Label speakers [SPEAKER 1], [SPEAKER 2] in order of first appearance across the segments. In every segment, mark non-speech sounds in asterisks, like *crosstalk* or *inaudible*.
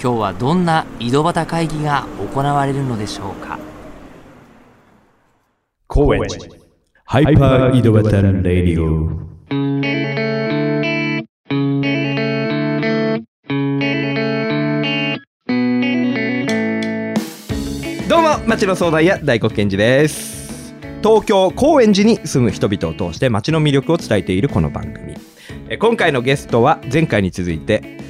[SPEAKER 1] 今日はどんな井戸端会議が行われるのでしょうか？
[SPEAKER 2] 高円。寺ハイパー井戸端レディオどうも町の相談屋大黒賢治です。東京高円寺に住む人々を通して町の魅力を伝えているこの番組。えー今回のゲストは前回に続いて、えー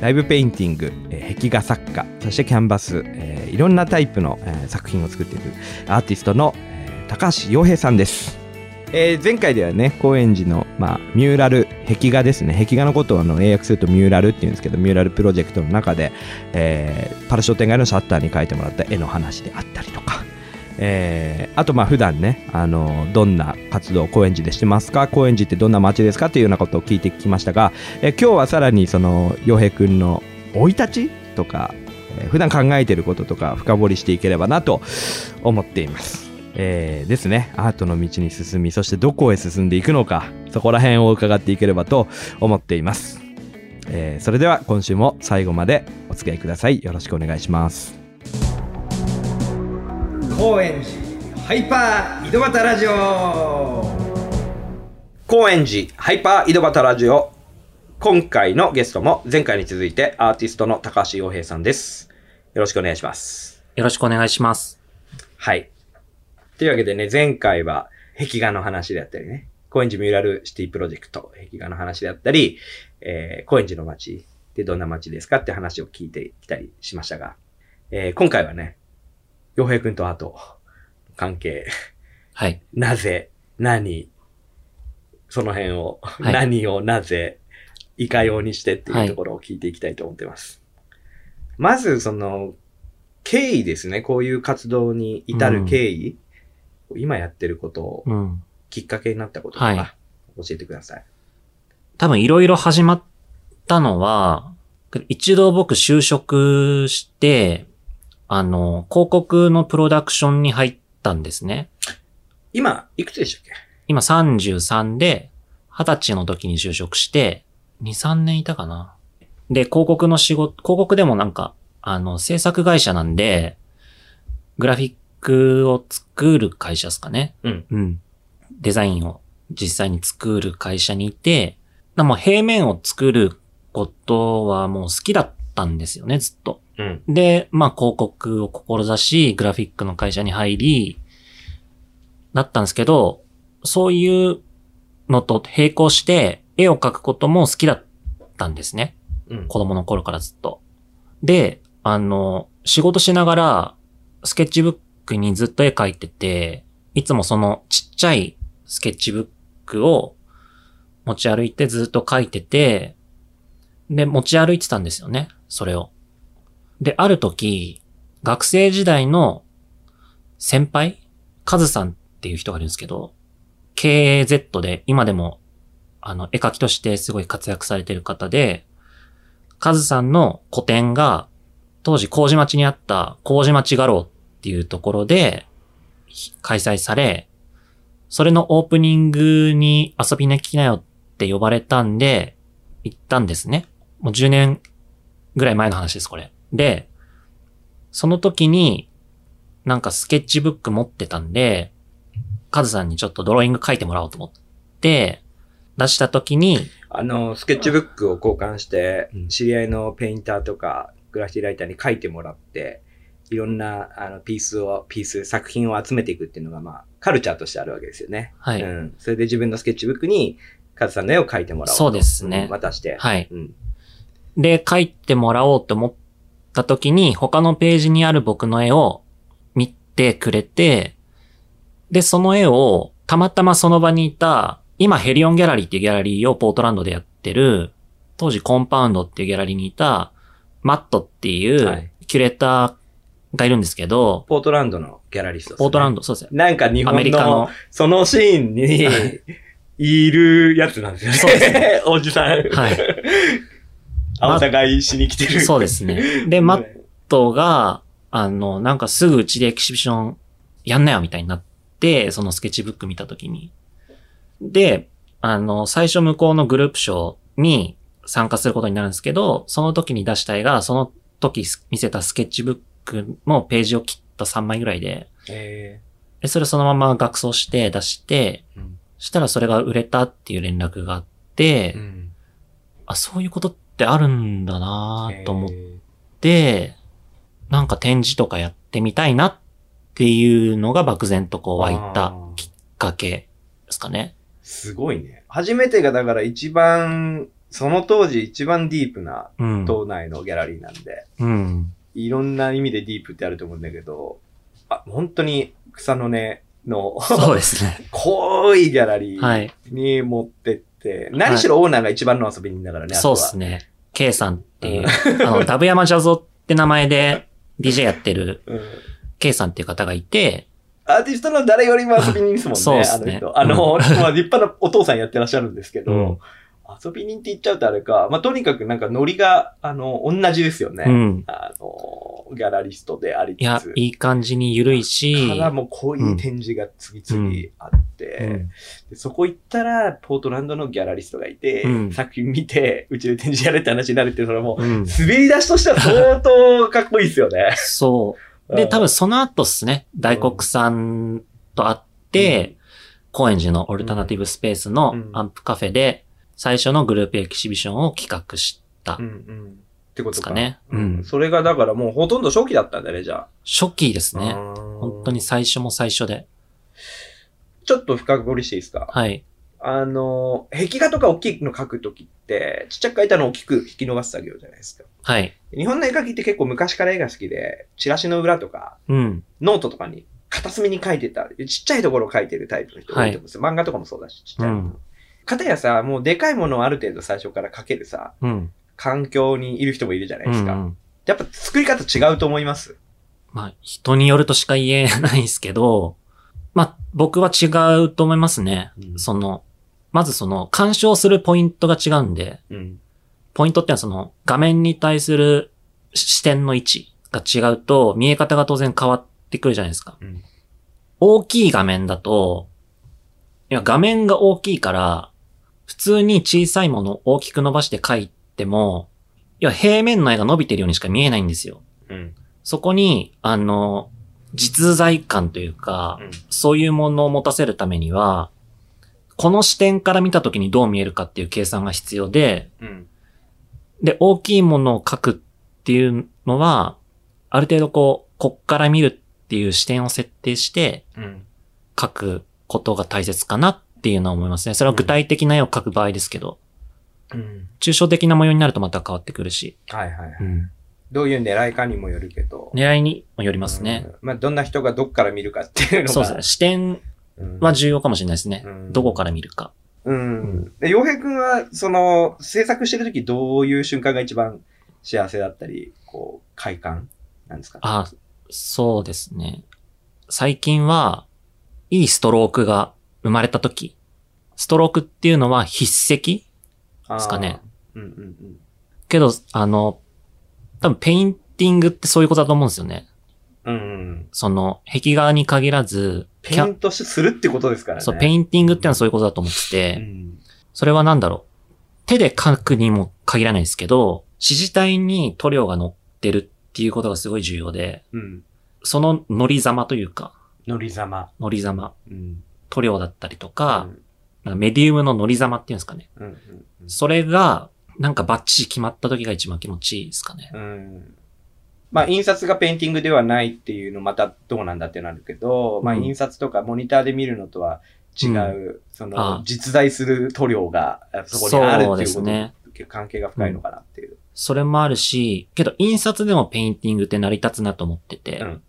[SPEAKER 2] ライブペインティング、えー壁画作家そしてキャンバス、えーいろんなタイプの、えー作品を作っているアーティストの、えー高橋洋平さんです、えー前回ではね高円寺の、まあ、ミューラル壁画ですね。壁画のことをあの英訳するとミューラルっていうんですけどミューラルプロジェクトの中で、えーパラ商店街のシャッターに描いてもらった絵の話であったりとかえーあとまあ普段ね、あのどんな活動を高円寺でしてますか高円寺ってどんな街ですかっていうようなことを聞いてきましたが、えー今日はさらにその洋平くんの生い立ちとか、えー普段考えてることとか深掘りしていければなと思っています。えーですね。アートの道に進みそしてどこへ進んでいくのかそこら辺を伺っていければと思っています、えーそれでは今週も最後までお付き合いください。よろしくお願いします。高円寺ハイパー井戸端ラジオ。高円寺ハイパー井戸端ラジオ。今回のゲストも前回に続いてアーティストの高橋洋平さんです。よろしくお願いします。
[SPEAKER 1] よろしくお願いします。
[SPEAKER 2] はい。というわけでね前回は壁画の話であったりね高円寺ミューラルシティプロジェクト壁画の話であったり、えー高円寺の街ってどんな街ですかって話を聞いてきたりしましたが、えー今回はね洋平くんとアート関係
[SPEAKER 1] はい
[SPEAKER 2] なぜ、何、その辺を、
[SPEAKER 1] い
[SPEAKER 2] 何をなぜ、いかようにしてっていうところを聞いていきたいと思ってます。まず、その、経緯ですね。こういう活動に至る経緯。今やってることを、
[SPEAKER 1] うん
[SPEAKER 2] きっかけになったこととか、
[SPEAKER 1] はい
[SPEAKER 2] 教えてください。
[SPEAKER 1] 多分いろいろ始まったのは、一度僕就職して、あの、広告のプロダクションに入ったんですね。
[SPEAKER 2] 今、いくつでしたっけ？
[SPEAKER 1] 今33で、20歳の時に就職して、2、3年いたかな。で、広告の仕事、広告でもなんか、あの、制作会社なんで、グラフィックを作る会社ですかね。
[SPEAKER 2] うん。
[SPEAKER 1] うん。デザインを実際に作る会社にいて、なもう平面を作ることはもう好きだったんですよね、ずっと。
[SPEAKER 2] うん。
[SPEAKER 1] で、まあ広告を志し、グラフィックの会社に入り、だったんですけど、そういうのと並行して、絵を描くことも好きだったんですね。
[SPEAKER 2] うん。
[SPEAKER 1] 子供の頃からずっと。で、あの、仕事しながら、スケッチブックにずっと絵描いてて、いつもそのちっちゃいスケッチブックを持ち歩いてずっと描いてて、で、持ち歩いてたんですよね、それを。で、ある時、学生時代の先輩カズさんっていう人がいるんですけど、KZ で今でもあの、絵描きとしてすごい活躍されてる方で、カズさんの個展が、当時麹町にあった麹町画廊っていうところで開催され、それのオープニングに遊びに来なよって呼ばれたんで、行ったんですね。もう10年ぐらい前の話です、これ。で、その時に、なんかスケッチブック持ってたんで、カズさんにちょっとドローイング書いてもらおうと思って、出した時に、
[SPEAKER 2] あの、スケッチブックを交換して
[SPEAKER 1] うん、
[SPEAKER 2] 知り合いのペインターとか、グラフィティライターに書いてもらって、いろんな、あの、ピースを、ピース、作品を集めていくっていうのが、まあ、カルチャーとしてあるわけですよね。
[SPEAKER 1] はい。
[SPEAKER 2] うん。それで自分のスケッチブックに、カズさんの絵を描いてもらおうと。
[SPEAKER 1] そうですね
[SPEAKER 2] ん渡して。
[SPEAKER 1] はい。
[SPEAKER 2] うん。
[SPEAKER 1] で、書いてもらおうと思った時に、他のページにある僕の絵を見てくれて、で、その絵を、たまたまその場にいた、今ヘリオンギャラリーっていうギャラリーをポートランドでやってる、当時コンパウンドっていうギャラリーにいた、マットっていう、
[SPEAKER 2] はい
[SPEAKER 1] キュレーターがいるんですけど、
[SPEAKER 2] ポートランドのギャラリストね、
[SPEAKER 1] ポートランド、そうですね。
[SPEAKER 2] なんか日
[SPEAKER 1] アメ
[SPEAKER 2] 本
[SPEAKER 1] リカの
[SPEAKER 2] の、そのシーンに、*laughs* いるやつなんですよね。
[SPEAKER 1] そうですね。*laughs*
[SPEAKER 2] おじさん。
[SPEAKER 1] はい。*laughs*
[SPEAKER 2] 青さ買いしに来てる。
[SPEAKER 1] そうですね。で、*laughs* マットが、あの、なんかすぐうちでエキシビションやんなよみたいになって、そのスケッチブック見たときに。で、あの、最初向こうのグループ賞に参加することになるんですけど、その時に出した絵が、その時見せたスケッチブックのページを切った3枚ぐらいで、
[SPEAKER 2] え
[SPEAKER 1] で、それそのまま学装して出して、
[SPEAKER 2] ーうん
[SPEAKER 1] したらそれが売れたっていう連絡があって、
[SPEAKER 2] うん
[SPEAKER 1] あ、そういうことってあるんだなと思っ
[SPEAKER 2] え
[SPEAKER 1] で、なんか展示とかやってみたいなっていうのが漠然とこう湧いたきっかけですかね。
[SPEAKER 2] すごいね。初めてがだから一番、その当時一番ディープな
[SPEAKER 1] うん。
[SPEAKER 2] 島内のギャラリーなんで、
[SPEAKER 1] うん。
[SPEAKER 2] いろんな意味でディープってあると思うんだけど、あ、本当に草の根の
[SPEAKER 1] そうですね。*laughs*
[SPEAKER 2] 濃いギャラリー
[SPEAKER 1] はい。
[SPEAKER 2] に持ってって、何しろオーナーが一番の遊び人だからね、
[SPEAKER 1] そう
[SPEAKER 2] あとは。
[SPEAKER 1] ですね。K さんっていう、あの、*laughs* ダブヤマジャゾって名前で DJ やってる
[SPEAKER 2] うん。
[SPEAKER 1] K さんっていう方がいて、
[SPEAKER 2] アーティストの誰よりも遊び人ですもんね、
[SPEAKER 1] そうっすね。
[SPEAKER 2] あの人。あの、まあ立派なお父さんやってらっしゃるんですけど、
[SPEAKER 1] うん
[SPEAKER 2] 遊び人って言っちゃうとあれか、まあとにかくなんかノリが、あの、同じですよね。
[SPEAKER 1] うん。
[SPEAKER 2] あの、ギャラリストでありつつ。
[SPEAKER 1] いや、いい感じに緩いし、
[SPEAKER 2] からも濃い展示が次々あって、
[SPEAKER 1] うん
[SPEAKER 2] でそこ行ったら、ポートランドのギャラリストがいて、
[SPEAKER 1] うん
[SPEAKER 2] 作品見て、うちで展示やれって話になるっていうのはもう、
[SPEAKER 1] うん。
[SPEAKER 2] 滑り出しとしては相当かっこいいですよね。
[SPEAKER 1] そう。で、多分その後っすね、大黒さんと会って、高円寺のオルタナティブスペースの
[SPEAKER 2] うん
[SPEAKER 1] アンプカフェで、最初のグループエキシビションを企画した
[SPEAKER 2] うんうん。ってことか。
[SPEAKER 1] ですかね。
[SPEAKER 2] う
[SPEAKER 1] うんん。
[SPEAKER 2] それがだからもうほとんど初期だったんだね、じゃあ。
[SPEAKER 1] 初期ですね。
[SPEAKER 2] 本
[SPEAKER 1] 本当に。最初も最初で。
[SPEAKER 2] ちょっと深掘りしていいですか？
[SPEAKER 1] はい。
[SPEAKER 2] あの、壁画とか大きいの描くときって、ちっちゃく描いたのを大きく引き伸ばす作業じゃないですか。
[SPEAKER 1] はい。
[SPEAKER 2] 日本の絵描きって結構昔から絵が好きで、チラシの裏とか、
[SPEAKER 1] うん。
[SPEAKER 2] ノートとかに片隅に書いてた、ちっちゃいところを書いてるタイプの人が多いと思うんですよ。漫画とかもそうだし、ちっちゃい。
[SPEAKER 1] うん
[SPEAKER 2] かたやさ、もうでかいものをある程度最初から書けるさ、
[SPEAKER 1] うん。
[SPEAKER 2] 環境にいる人もいるじゃないですか。
[SPEAKER 1] うんうん
[SPEAKER 2] やっぱ作り方違うと思います？
[SPEAKER 1] まあ、人によるとしか言えないですけど、まあ、僕は違うと思いますね。
[SPEAKER 2] うん
[SPEAKER 1] その、まずその、干渉するポイントが違うんで、
[SPEAKER 2] うん。
[SPEAKER 1] ポイントってのはその、画面に対する視点の位置が違うと、見え方が当然変わってくるじゃないですか。
[SPEAKER 2] うん
[SPEAKER 1] 大きい画面だと、いや、画面が大きいから、普通に小さいものを大きく伸ばして描いても、いや、平面の絵が伸びてるようにしか見えないんですよ。
[SPEAKER 2] うん。
[SPEAKER 1] そこに、あの、実在感というか、
[SPEAKER 2] うん
[SPEAKER 1] そういうものを持たせるためには、この視点から見たときにどう見えるかっていう計算が必要で、
[SPEAKER 2] うん。
[SPEAKER 1] で、大きいものを描くっていうのは、ある程度こう、こっから見るっていう視点を設定して
[SPEAKER 2] うん。
[SPEAKER 1] 描くことが大切かなっていうのは思いますね。それは具体的な絵を描く場合ですけど、
[SPEAKER 2] うん。
[SPEAKER 1] 抽象的な模様になるとまた変わってくるし、
[SPEAKER 2] はいはいはい。
[SPEAKER 1] うん、
[SPEAKER 2] どういう狙いかにもよるけど。
[SPEAKER 1] 狙いにもよりますね。
[SPEAKER 2] うん。まあ、どんな人がどっから見るかっていうのが。
[SPEAKER 1] そうですね。視点
[SPEAKER 2] うん
[SPEAKER 1] は重要かもしれないですね。
[SPEAKER 2] うん
[SPEAKER 1] どこから見るか。
[SPEAKER 2] うん。で、洋平くんは、その、制作してるときどういう瞬間が一番幸せだったり、こう、快感なんですか？
[SPEAKER 1] あ、そうですね。最近は、いいストロークが生まれた時。ストロークっていうのは筆跡
[SPEAKER 2] です
[SPEAKER 1] かね。
[SPEAKER 2] うんうんうん。
[SPEAKER 1] けど、あの、多分ペインティングってそういうことだと思うんですよね。
[SPEAKER 2] うんうん。
[SPEAKER 1] その、壁画に限らず、
[SPEAKER 2] ペイントするってことですからね。
[SPEAKER 1] そう、ペインティングってのはそういうことだと思ってて、
[SPEAKER 2] うん。
[SPEAKER 1] それはなんだろう。手で書くにも限らないですけど、支持体に塗料が乗ってるっていうことがすごい重要で、
[SPEAKER 2] うん。
[SPEAKER 1] その乗りざまというか、
[SPEAKER 2] 乗りざま。
[SPEAKER 1] 乗りざま、
[SPEAKER 2] うん。
[SPEAKER 1] 塗料だったりとか
[SPEAKER 2] う、ん
[SPEAKER 1] メディウムの乗りざまっていうんですかね。
[SPEAKER 2] うんうん
[SPEAKER 1] それが、なんかバッチリ決まった時が一番気持ちいいですかね。
[SPEAKER 2] うん。うん。まあ、印刷がペインティングではないっていうのまたどうなんだってなるけど、まあ、
[SPEAKER 1] うん
[SPEAKER 2] 印刷とかモニターで見るのとは違う、そ
[SPEAKER 1] あ
[SPEAKER 2] の、実在する塗料があそこにあるって
[SPEAKER 1] そう
[SPEAKER 2] いうこと
[SPEAKER 1] ですね。
[SPEAKER 2] 関係が深いのかなっていう。
[SPEAKER 1] それもあるし、けど印刷でもペインティングって成り立つなと思ってて、
[SPEAKER 2] うん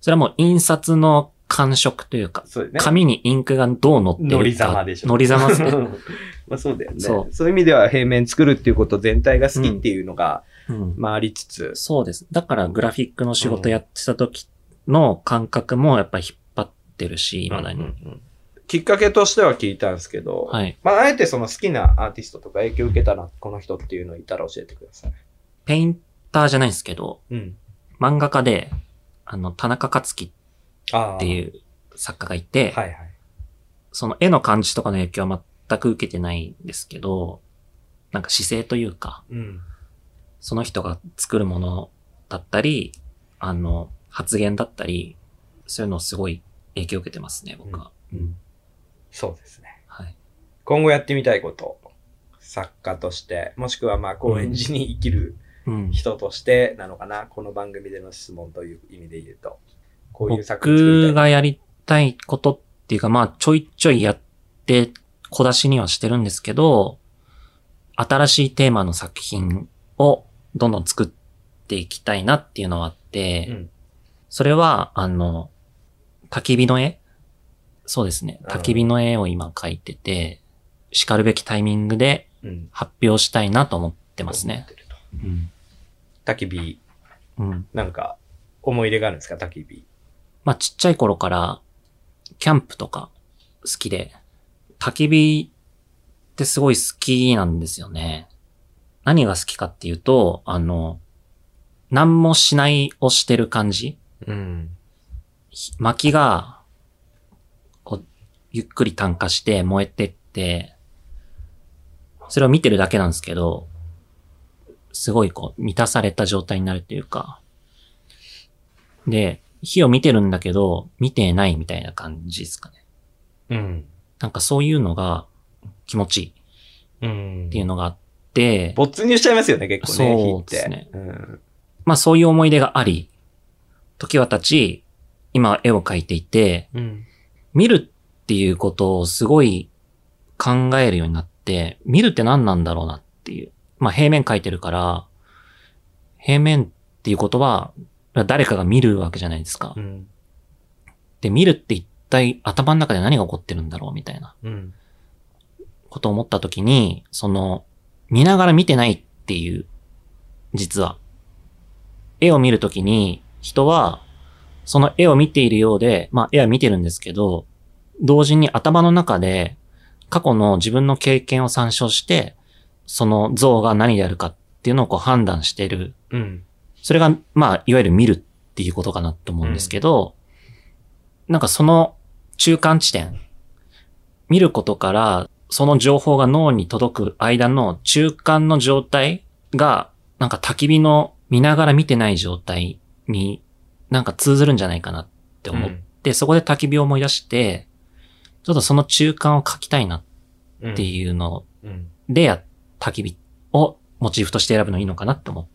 [SPEAKER 1] それはもう印刷の感触というか、
[SPEAKER 2] そうですね。
[SPEAKER 1] 紙にインクがどう乗ってるか。
[SPEAKER 2] 乗りざまでしょ。
[SPEAKER 1] 乗りざまですね。*laughs*
[SPEAKER 2] まあそうだよね。
[SPEAKER 1] そ
[SPEAKER 2] そういう意味では平面作るっていうこと全体が好きっていうのが、
[SPEAKER 1] うん。
[SPEAKER 2] もありつつ、
[SPEAKER 1] そうです。だからグラフィックの仕事やってた時の感覚もやっぱり引っ張ってるし、未だに。
[SPEAKER 2] うんうんうんきっかけとしては聞いたんですけど、
[SPEAKER 1] はい。
[SPEAKER 2] まあ、あえてその好きなアーティストとか影響を受けたな、この人っていうのいたら教えてください。
[SPEAKER 1] ペインターじゃないんですけど、
[SPEAKER 2] うん。
[SPEAKER 1] 漫画家で、あの、田中克樹
[SPEAKER 2] あう。
[SPEAKER 1] っていう作家がいて、
[SPEAKER 2] はいはい。
[SPEAKER 1] その絵の感じとかの影響は全く受けてないんですけど、なんか姿勢というか、
[SPEAKER 2] うん。
[SPEAKER 1] その人が作るものだったり、あの、発言だったり、そういうのをすごい影響を受けてますね、僕は。うん。
[SPEAKER 2] そうですね。
[SPEAKER 1] はい。
[SPEAKER 2] 今後やってみたいこと、作家として、もしくはまあ、高円寺に生きる
[SPEAKER 1] うん。
[SPEAKER 2] 人としてなのかな、この番組での質問という意味で言うと。こういう作品
[SPEAKER 1] 僕がやりたいことっていうか、まあ、ちょいちょいやって、小出しにはしてるんですけど、新しいテーマの作品をどんどん作っていきたいなっていうのはあって、
[SPEAKER 2] うん
[SPEAKER 1] それは、あの、焚き火の絵？そうですね。
[SPEAKER 2] うん
[SPEAKER 1] 焚き火の絵を今描いてて、叱るべきタイミングで
[SPEAKER 2] うん。
[SPEAKER 1] 発表したいなと思ってますね。うん。
[SPEAKER 2] 焚き火、
[SPEAKER 1] うん。
[SPEAKER 2] なんか、思い入れがあるんですか、焚き火。
[SPEAKER 1] まあちっちゃい頃から、キャンプとか好きで、焚き火ってすごい好きなんですよね。何が好きかっていうと、あの、何もしないをしてる感じ
[SPEAKER 2] うん。
[SPEAKER 1] ひ薪が、こう、ゆっくり炭化して燃えてって、それを見てるだけなんですけど、すごいこう、満たされた状態になるっていうか、で、火を見てるんだけど、見てないみたいな感じですかね。
[SPEAKER 2] うん。
[SPEAKER 1] なんかそういうのが気持ちいい
[SPEAKER 2] うん。
[SPEAKER 1] っていうのがあって、
[SPEAKER 2] 没入しちゃいますよね、結構ね、火
[SPEAKER 1] そう。ですね
[SPEAKER 2] うん。
[SPEAKER 1] まあそういう思い出があり、時は経ち、今絵を描いていて、
[SPEAKER 2] うん。
[SPEAKER 1] 見るっていうことをすごい考えるようになって、見るって何なんだろうなっていう。まあ平面描いてるから、平面っていうことは、誰かが見るわけじゃないですか
[SPEAKER 2] う。ん。
[SPEAKER 1] で、見るって一体頭の中で何が起こってるんだろうみたいな
[SPEAKER 2] うん。
[SPEAKER 1] ことを思った時に、その、見ながら見てないっていう、実は。絵を見るときに、人は、その絵を見ているようで、まあ絵は見てるんですけど、同時に頭の中で、過去の自分の経験を参照して、その像が何であるかっていうのをこう判断してる。
[SPEAKER 2] うん。
[SPEAKER 1] それが、まあ、いわゆる見るっていうことかなと思うんですけど、なんかその中間地点、見ることから、その情報が脳に届く間の中間の状態が、なんか焚き火の見ながら見てない状態になんか通ずるんじゃないかなって思って、そこで焚き火を思い出して、ちょっとその中間を書きたいな
[SPEAKER 2] うん。
[SPEAKER 1] っていうの
[SPEAKER 2] うん。
[SPEAKER 1] でや、焚き火をモチーフとして選ぶのいいのかなって思っ
[SPEAKER 2] うん。
[SPEAKER 1] て、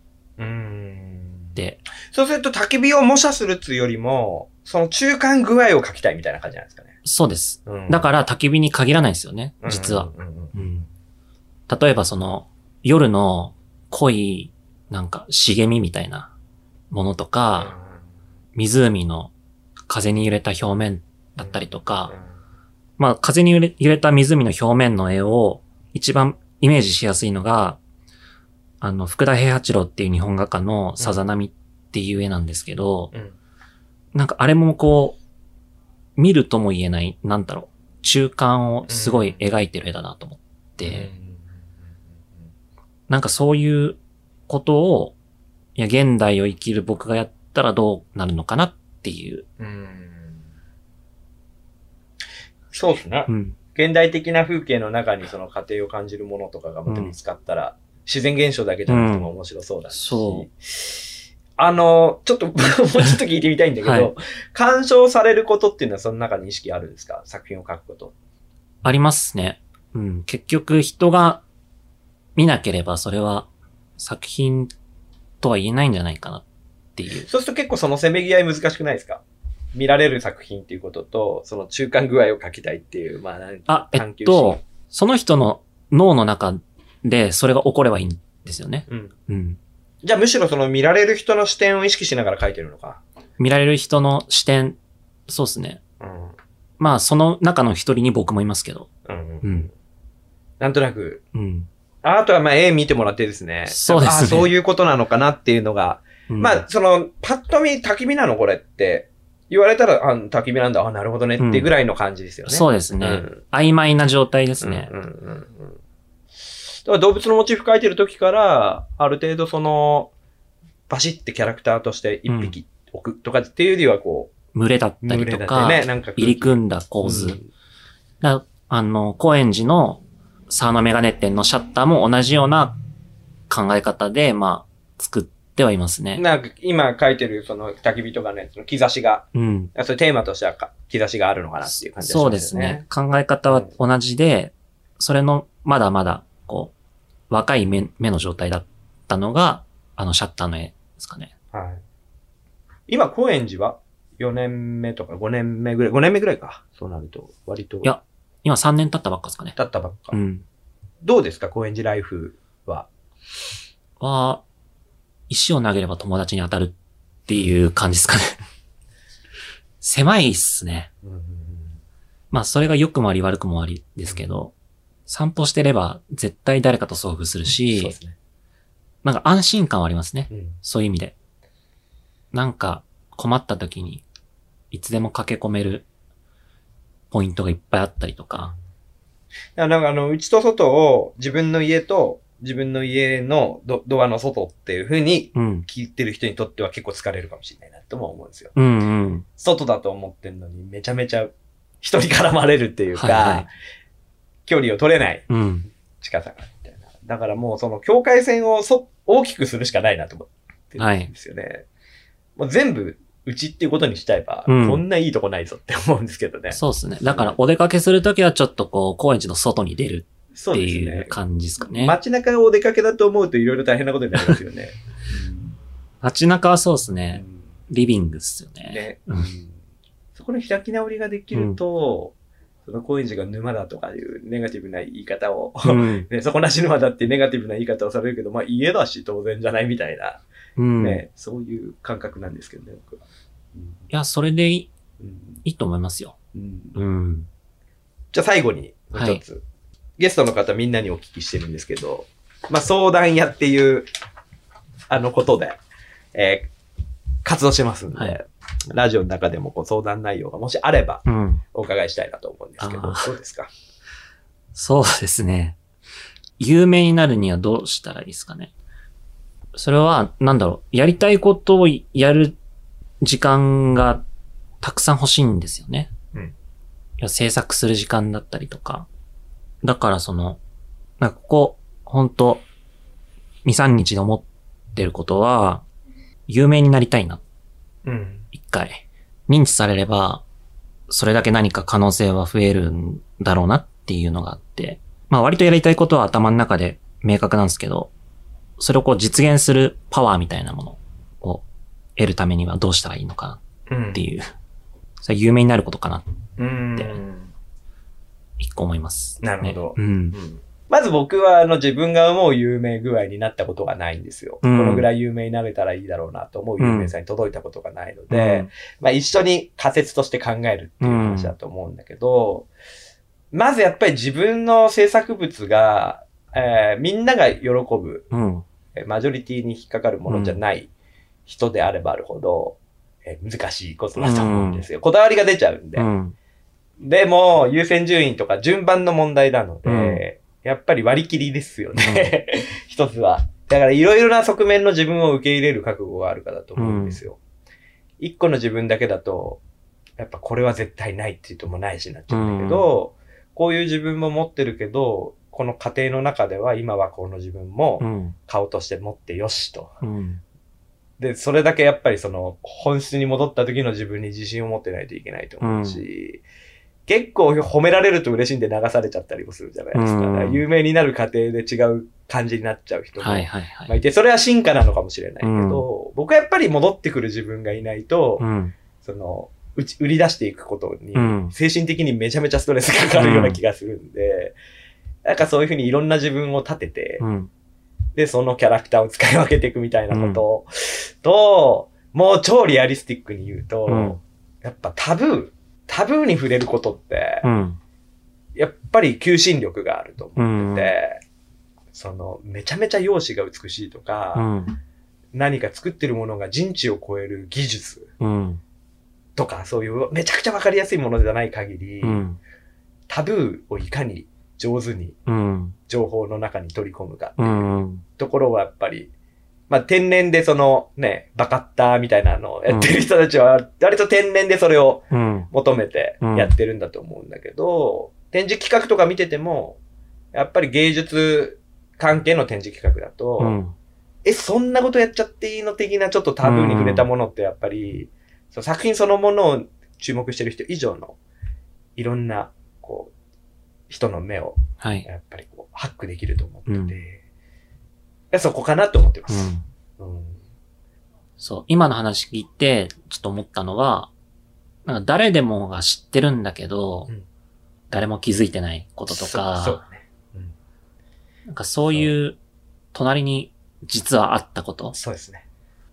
[SPEAKER 2] そうすると焚き火を模写するっていうよりも、その中間具合を描きたいみたいな感じなんですかね。
[SPEAKER 1] そうです。
[SPEAKER 2] うん
[SPEAKER 1] だから焚き火に限らないですよね、実は。。例えばその、夜の濃い、なんか茂みみたいなものとか、湖の風に揺れた表面だったりとか、まあ風に揺れた湖の表面の絵を一番イメージしやすいのが、あの、福田平八郎っていう日本画家のさざ波っていう絵なんですけど、
[SPEAKER 2] うん
[SPEAKER 1] なんかあれもこう、見るとも言えない、なんだろう、中間をすごい描いてる絵だなと思って、なんかそういうことを、いや、現代を生きる僕がやったらどうなるのかなっていう。
[SPEAKER 2] うんそうですね
[SPEAKER 1] う。ん。
[SPEAKER 2] 現代的な風景の中にその過程を感じるものとかがまた見つかったら、自然現象だけじゃなくても面白そうだし。
[SPEAKER 1] そ
[SPEAKER 2] あの、ちょっと、*laughs* もうちょっと聞いてみたいんだけど、
[SPEAKER 1] はい
[SPEAKER 2] 鑑賞されることっていうのはその中に意識あるんですか？作品を書くこと。
[SPEAKER 1] ありますね。うん。結局人が見なければそれは作品とは言えないんじゃないかなっていう。
[SPEAKER 2] そうすると結構そのせめぎ合い難しくないですか？見られる作品っていうことと、その中間具合を書きたいっていう、まあなん
[SPEAKER 1] あ、えっと、その人の脳の中でそれが起こればいいんですよね。
[SPEAKER 2] うん。
[SPEAKER 1] うん。
[SPEAKER 2] じゃあむしろその見られる人の視点を意識しながら書いてるのか。
[SPEAKER 1] 見られる人の視点、そうですね。
[SPEAKER 2] うん。
[SPEAKER 1] まあその中の一人に僕もいますけど。
[SPEAKER 2] うん。
[SPEAKER 1] うん。
[SPEAKER 2] なんとなく、
[SPEAKER 1] うん。
[SPEAKER 2] あとはまあ絵見てもらってですね。
[SPEAKER 1] そうですね
[SPEAKER 2] あそういうことなのかなっていうのが。
[SPEAKER 1] うん
[SPEAKER 2] まあ、その、パッと見焚き火なのこれって。言われたら、あ、焚き火なんだ。あ、なるほどね。ってぐらいの感じですよね。
[SPEAKER 1] そうですね、
[SPEAKER 2] うん
[SPEAKER 1] 曖昧な状態ですね。
[SPEAKER 2] うんうんうんうん。だから動物のモチーフ描いてる時から、ある程度その、バシってキャラクターとして一匹置くとかっていうよりはこ
[SPEAKER 1] 群れだっ
[SPEAKER 2] う、
[SPEAKER 1] たりとか、
[SPEAKER 2] ね、なんか
[SPEAKER 1] 入り組んだ構図。
[SPEAKER 2] うん
[SPEAKER 1] だあの、高円寺の沢のメガネ店のシャッターも同じような考え方で、まあ、作ってはいますね。
[SPEAKER 2] なんか今書いてるその焚き火とかね、その兆しが、
[SPEAKER 1] うん。
[SPEAKER 2] それテーマとしてはか兆しがあるのかなっていう感じがし
[SPEAKER 1] そう
[SPEAKER 2] ま
[SPEAKER 1] ですね。。考え方は同じで、それの、まだまだ、こう、若い目目の状態だったのが、あのシャッターの絵ですかね。
[SPEAKER 2] はい。今、高円寺は？4年目とか5年目ぐらい、5年目ぐらいか。そうなると、割と。
[SPEAKER 1] いや今3年経ったばっかですかね。
[SPEAKER 2] 経ったばっか。
[SPEAKER 1] うん。
[SPEAKER 2] どうですか、高円寺ライフは。
[SPEAKER 1] は、石を投げれば友達に当たるっていう感じですかね。*laughs* 狭いっすね。まあ、それが良くもあり悪くもありですけど、散歩してれば絶対誰かと遭遇する
[SPEAKER 2] そう
[SPEAKER 1] し
[SPEAKER 2] で、すね。
[SPEAKER 1] なんか安心感はありますね。
[SPEAKER 2] うん
[SPEAKER 1] そういう意味で。なんか困った時に、いつでも駆け込めるポイントがいっぱいあったりとか。
[SPEAKER 2] なんかあの、内と外を自分の家と自分の家のドドアの外っていう風に
[SPEAKER 1] うん。
[SPEAKER 2] 聞いてる人にとっては結構疲れるかもしれないなとも思うんですよ。
[SPEAKER 1] うんうん。
[SPEAKER 2] 外だと思ってんのにめちゃめちゃ人に絡まれるっていうか、
[SPEAKER 1] はいはい
[SPEAKER 2] 距離を取れない
[SPEAKER 1] うん。
[SPEAKER 2] 近さがみたいな。だからもうその境界線をそ大きくするしかないなと思ってるんですよね。もう全部うちっていうことにしちゃえば、
[SPEAKER 1] うん
[SPEAKER 2] こんないいとこないぞって思うんですけどね。
[SPEAKER 1] そうですね。だからお出かけするときはちょっとこう、高円寺の外に出るっていう。感じですかね。
[SPEAKER 2] 街中をお出かけだと思うといろいろ大変なことになりますよね。*laughs*
[SPEAKER 1] 街中はそうです
[SPEAKER 2] う
[SPEAKER 1] ね。
[SPEAKER 2] ん
[SPEAKER 1] リビングっすよね。
[SPEAKER 2] ね、
[SPEAKER 1] うん
[SPEAKER 2] そこの開き直りができると、その高円寺が沼だとかいうネガティブな言い方を、
[SPEAKER 1] うん。*laughs*
[SPEAKER 2] ね、そこなし沼だっていうネガティブな言い方をされるけど、まあ家だし当然じゃないみたいな、
[SPEAKER 1] うん。い
[SPEAKER 2] ね、そういう感覚なんですけどね、僕は。
[SPEAKER 1] や、それでいい
[SPEAKER 2] うん
[SPEAKER 1] いいと思いますよ。
[SPEAKER 2] うん
[SPEAKER 1] うん。
[SPEAKER 2] じゃあ最後に、もう一つ、ゲストの方みんなにお聞きしてるんですけど、まあ相談屋っていう、あのことで、えー活動してますんで、
[SPEAKER 1] はい
[SPEAKER 2] ラジオの中でもこう相談内容がもしあれば
[SPEAKER 1] うん。
[SPEAKER 2] お伺いしたいなと思うんですけど、
[SPEAKER 1] あー
[SPEAKER 2] どうですか？
[SPEAKER 1] そうですね。有名になるにはどうしたらいいですかね？それは、なんだろう、やりたいことをやる時間がたくさん欲しいんですよね。
[SPEAKER 2] うん
[SPEAKER 1] いや制作する時間だったりとか。だからその、なんかここ、ほんと、2、3日で思ってることは、有名になりたいな、
[SPEAKER 2] うん。
[SPEAKER 1] 一回。認知されれば、それだけ何か可能性は増えるんだろうなっていうのがあって、まあ割とやりたいことは頭の中で明確なんですけど、それをこう実現するパワーみたいなものを得るためにはどうしたらいいのかっていう、それは有名になることかな、
[SPEAKER 2] うん。
[SPEAKER 1] 一個思います、
[SPEAKER 2] なるほど
[SPEAKER 1] ねうん。
[SPEAKER 2] うんまず僕はあの自分が思う有名具合になったことがないんですよ。
[SPEAKER 1] うん
[SPEAKER 2] このぐらい有名になれたらいいだろうなと思う有名さに届いたことがないので、
[SPEAKER 1] うん
[SPEAKER 2] まあ一緒に仮説として考えるっていう話だと思うんだけど、まずやっぱり自分の制作物が、えーみんなが喜ぶ、マジョリティに引っかかるものじゃない人であればあるほど、えー難しいことだと思うんですよ。こだわりが出ちゃうんで。
[SPEAKER 1] うん。
[SPEAKER 2] でも、優先順位とか順番の問題なので、やっぱり割り切りですよね。*laughs* 一つは。だからいろいろな側面の自分を受け入れる覚悟があるかだと思うんですよ。一、個の自分だけだと、やっぱこれは絶対ないっていうともないしになっちゃうんだけど、こういう自分も持ってるけど、この過程の中では今はこの自分も
[SPEAKER 1] うん。
[SPEAKER 2] 顔として持ってよしと。
[SPEAKER 1] うん。
[SPEAKER 2] で、それだけやっぱりその本質に戻った時の自分に自信を持ってないといけないと思うし、結構褒められると嬉しいんで流されちゃったりもするじゃないですか。
[SPEAKER 1] うん
[SPEAKER 2] だから有名になる過程で違う感じになっちゃう人も、
[SPEAKER 1] はいはいはい。
[SPEAKER 2] まあ、いて、それは進化なのかもしれないけど、僕はやっぱり戻ってくる自分がいないと、
[SPEAKER 1] うん。
[SPEAKER 2] その、うち、売り出していくことに
[SPEAKER 1] うん、
[SPEAKER 2] 精神的にめちゃめちゃストレスがかかるような気がするんで、なんかそういうふうにいろんな自分を立てて、
[SPEAKER 1] うん。
[SPEAKER 2] で、そのキャラクターを使い分けていくみたいなことと、もう超リアリスティックに言うと、
[SPEAKER 1] うん
[SPEAKER 2] やっぱタブー、タブーに触れることって、
[SPEAKER 1] うん。
[SPEAKER 2] やっぱり求心力があると思ってて、その、めちゃめちゃ容姿が美しいとか、
[SPEAKER 1] うん。
[SPEAKER 2] 何か作ってるものが人知を超える技術
[SPEAKER 1] うん。
[SPEAKER 2] とか、そういうめちゃくちゃわかりやすいものではない限り、
[SPEAKER 1] うん。
[SPEAKER 2] タブーをいかに上手に
[SPEAKER 1] うん。
[SPEAKER 2] 情報の中に取り込むかって
[SPEAKER 1] う。
[SPEAKER 2] いうんところはやっぱり、まあ天然でそのね、バカッターみたいなのをやってる人たちは、割と天然でそれを
[SPEAKER 1] うん。
[SPEAKER 2] 求めてやってるんだと思うんだけど、展示企画とか見てても、やっぱり芸術関係の展示企画だと、
[SPEAKER 1] うん。
[SPEAKER 2] え、そんなことやっちゃっていいの的なちょっとタブーに触れたものってやっぱり、その作品そのものを注目してる人以上の、いろんな、こう、人の目を、
[SPEAKER 1] はい。
[SPEAKER 2] やっぱりこう、ハックできると思ってて、
[SPEAKER 1] うん
[SPEAKER 2] いやそこかなと思ってま
[SPEAKER 1] う
[SPEAKER 2] す。
[SPEAKER 1] ん。
[SPEAKER 2] うん。
[SPEAKER 1] そう。今の話聞いて、ちょっと思ったのは、なんか誰でもが知ってるんだけど、
[SPEAKER 2] うん
[SPEAKER 1] 誰も気づいてないこととか、
[SPEAKER 2] そうそうだね。うん。
[SPEAKER 1] なんかそういう、隣に実はあったこと、
[SPEAKER 2] そうですね。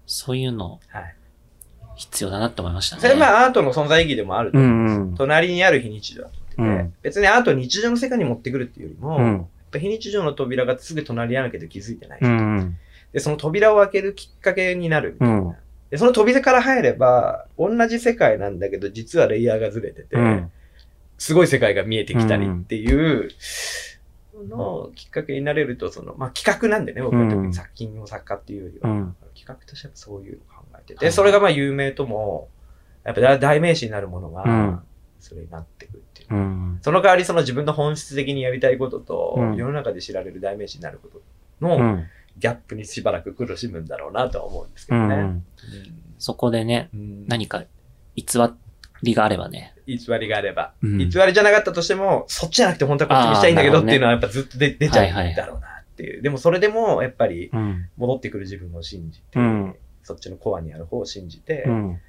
[SPEAKER 1] そういうの
[SPEAKER 2] はい。
[SPEAKER 1] 必要だなって思いましたね。
[SPEAKER 2] それまあアートの存在意義でもあると
[SPEAKER 1] う
[SPEAKER 2] 思うんです。
[SPEAKER 1] んうん。
[SPEAKER 2] 隣にある非日常だと
[SPEAKER 1] うん
[SPEAKER 2] 別にアートを日常の世界に持ってくるっていうよりも、
[SPEAKER 1] うん。
[SPEAKER 2] ぱ非日常の扉がすぐ隣にあるけど気づいてない。
[SPEAKER 1] うん。
[SPEAKER 2] で、その扉を開けるきっかけになるみたいな。
[SPEAKER 1] うん
[SPEAKER 2] で、その扉から入れば、同じ世界なんだけど、実はレイヤーがずれてて、
[SPEAKER 1] うん。
[SPEAKER 2] すごい世界が見えてきたりっていう、のきっかけになれると、その、まあ企画なんでね、僕は特に作品の作家っていうよりは、
[SPEAKER 1] うん。
[SPEAKER 2] 企画としてはそういうのを考えてて、
[SPEAKER 1] はい
[SPEAKER 2] それがまあ有名とも、やっぱ大代名詞になるものが、
[SPEAKER 1] うん
[SPEAKER 2] それになってくるっていう。
[SPEAKER 1] うん。
[SPEAKER 2] その代わりその自分の本質的にやりたいことと、
[SPEAKER 1] うん
[SPEAKER 2] 世の中で知られる代名詞になること
[SPEAKER 1] う
[SPEAKER 2] の
[SPEAKER 1] ん。
[SPEAKER 2] ギャップにしばらく苦しむんだろうなとは思うんですけどね。
[SPEAKER 1] うん。そこでね、
[SPEAKER 2] うん
[SPEAKER 1] 何か偽りがあればね。
[SPEAKER 2] 偽りがあれば、
[SPEAKER 1] うん
[SPEAKER 2] 偽りじゃなかったとしても、そっちじゃなくて本当はこっちにしたいんだけどっていうのはやっぱずっと出出ちゃ
[SPEAKER 1] はいはい
[SPEAKER 2] うんだろうなっていう。でもそれでもやっぱり
[SPEAKER 1] うん。
[SPEAKER 2] 戻ってくる自分を信じて、
[SPEAKER 1] うん
[SPEAKER 2] そっちのコアにある方を信じて、
[SPEAKER 1] うん。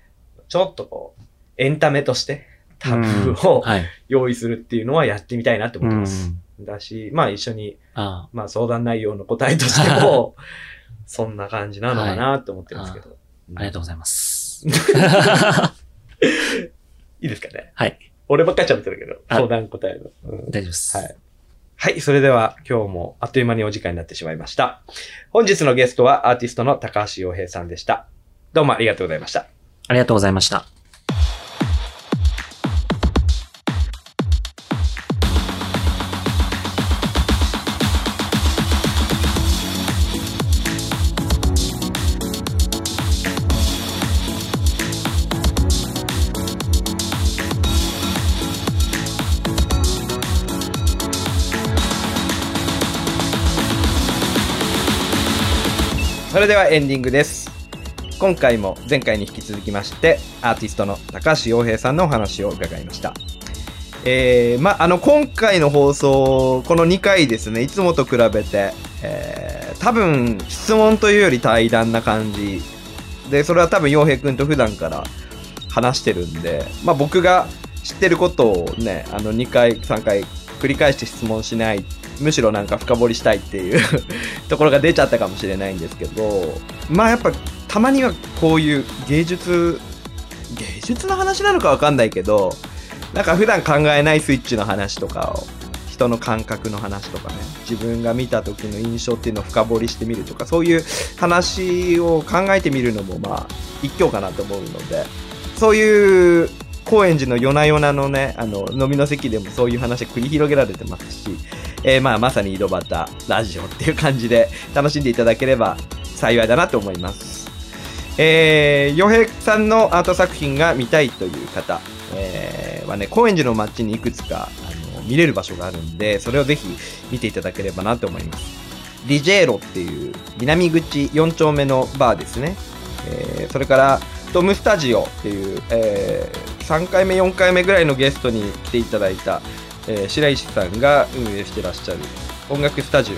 [SPEAKER 2] ちょっとこう、エンタメとしてタブーを
[SPEAKER 1] はい。
[SPEAKER 2] 用意するっていうのはやってみたいなって思ってます。
[SPEAKER 1] うん
[SPEAKER 2] だし、まあ一緒に、
[SPEAKER 1] あ
[SPEAKER 2] まあ相談内容の答えとしても、*laughs* そんな感じなのかなって思ってるんですけど。
[SPEAKER 1] あ、ありがとうございます。*laughs*
[SPEAKER 2] いいですかね？
[SPEAKER 1] はい。
[SPEAKER 2] 俺ばっかり喋ってるけど、
[SPEAKER 1] あ
[SPEAKER 2] 相談答えの。うん
[SPEAKER 1] 大丈夫です。
[SPEAKER 2] はい。はい。それでは今日もあっという間にお時間になってしまいました。本日のゲストはアーティストの高橋洋平さんでした。どうもありがとうございました。
[SPEAKER 1] ありがとうございました。
[SPEAKER 2] それではエンディングです。今回も前回に引き続きまして、アーティストの高橋洋平さんのお話を伺いました。えー、まあ、の、今回の放送、この2回ですね、いつもと比べて、えー、多分、質問というより対談な感じ。で、それは多分、洋平くんと普段から話してるんで、まあ、僕が知ってることをね、あの、2回、3回繰り返して質問しない。むしろなんか深掘りしたいっていう *laughs* ところが出ちゃったかもしれないんですけど、まあやっぱたまにはこういう芸術、芸術の話なのかわかんないけど、なんか普段考えないスイッチの話とかを、人の感覚の話とかね、自分が見た時の印象っていうのを深掘りしてみるとか、そういう話を考えてみるのもまあ一興かなと思うので、そういう高円寺の夜な夜なのね、あの、飲みの席でもそういう話繰り広げられてますし、えーまあまさに井戸端ラジオっていう感じで楽しんでいただければ幸いだなと思います。えー、洋平さんのアート作品が見たいという方、えーはね、高円寺の街にいくつかあの見れる場所があるんで、それをぜひ見ていただければなと思います。ディジェーロっていう南口4丁目のバーですね。えーそれからトムスタジオっていう、え3回目4回目ぐらいのゲストに来ていただいた、えー白石さんが運営してらっしゃる音楽スタジ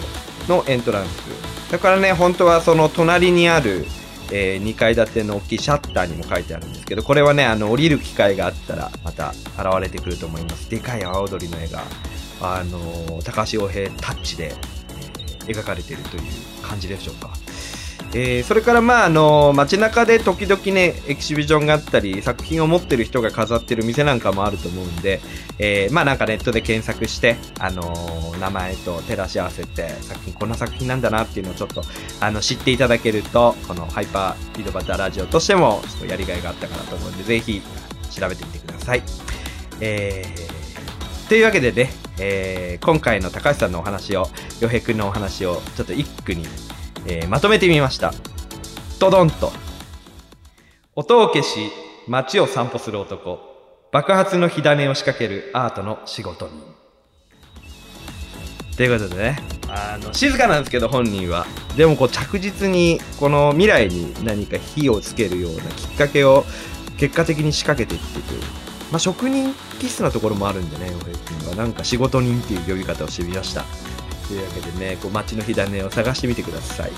[SPEAKER 2] オのエントランス。だからね本当はその隣にある、え2階建ての大きいシャッターにも書いてあるんですけどこれはねあの降りる機会があったらまた現れてくると思います。でかい阿波踊りの絵があの高橋洋平タッチで、描かれてるという感じでしょうか。えーそれからまああの街中で時々ねエキシビジョンがあったり作品を持ってる人が飾ってる店なんかもあると思うんで、えーまあなんかネットで検索して、あのー名前と照らし合わせて作品こんな作品なんだなっていうのをちょっとあの知っていただけるとこのハイパー井戸端ラジオとしてもちょっとやりがいがあったかなと思うんでぜひ調べてみてください。えーというわけでね、えー今回の高橋さんのお話を、洋平くんのお話をちょっと一句に、えーまとめてみました。ドドンと。音を消し、街を散歩する男。爆発の火種を仕掛けるアートの仕事人。ということでね、あの、静かなんですけど本人は。でもこう着実にこの未来に何か火をつけるようなきっかけを結果的に仕掛けていっていく。まあ、職人気質なところもあるんでね、洋平君は。なんか仕事人っていう呼び方をしてみました。というわけでね、こう街の火種を探してみてください。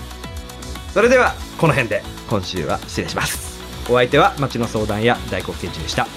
[SPEAKER 2] それでは、この辺で今週は失礼します。お相手は街の相談や大黒賢治でした。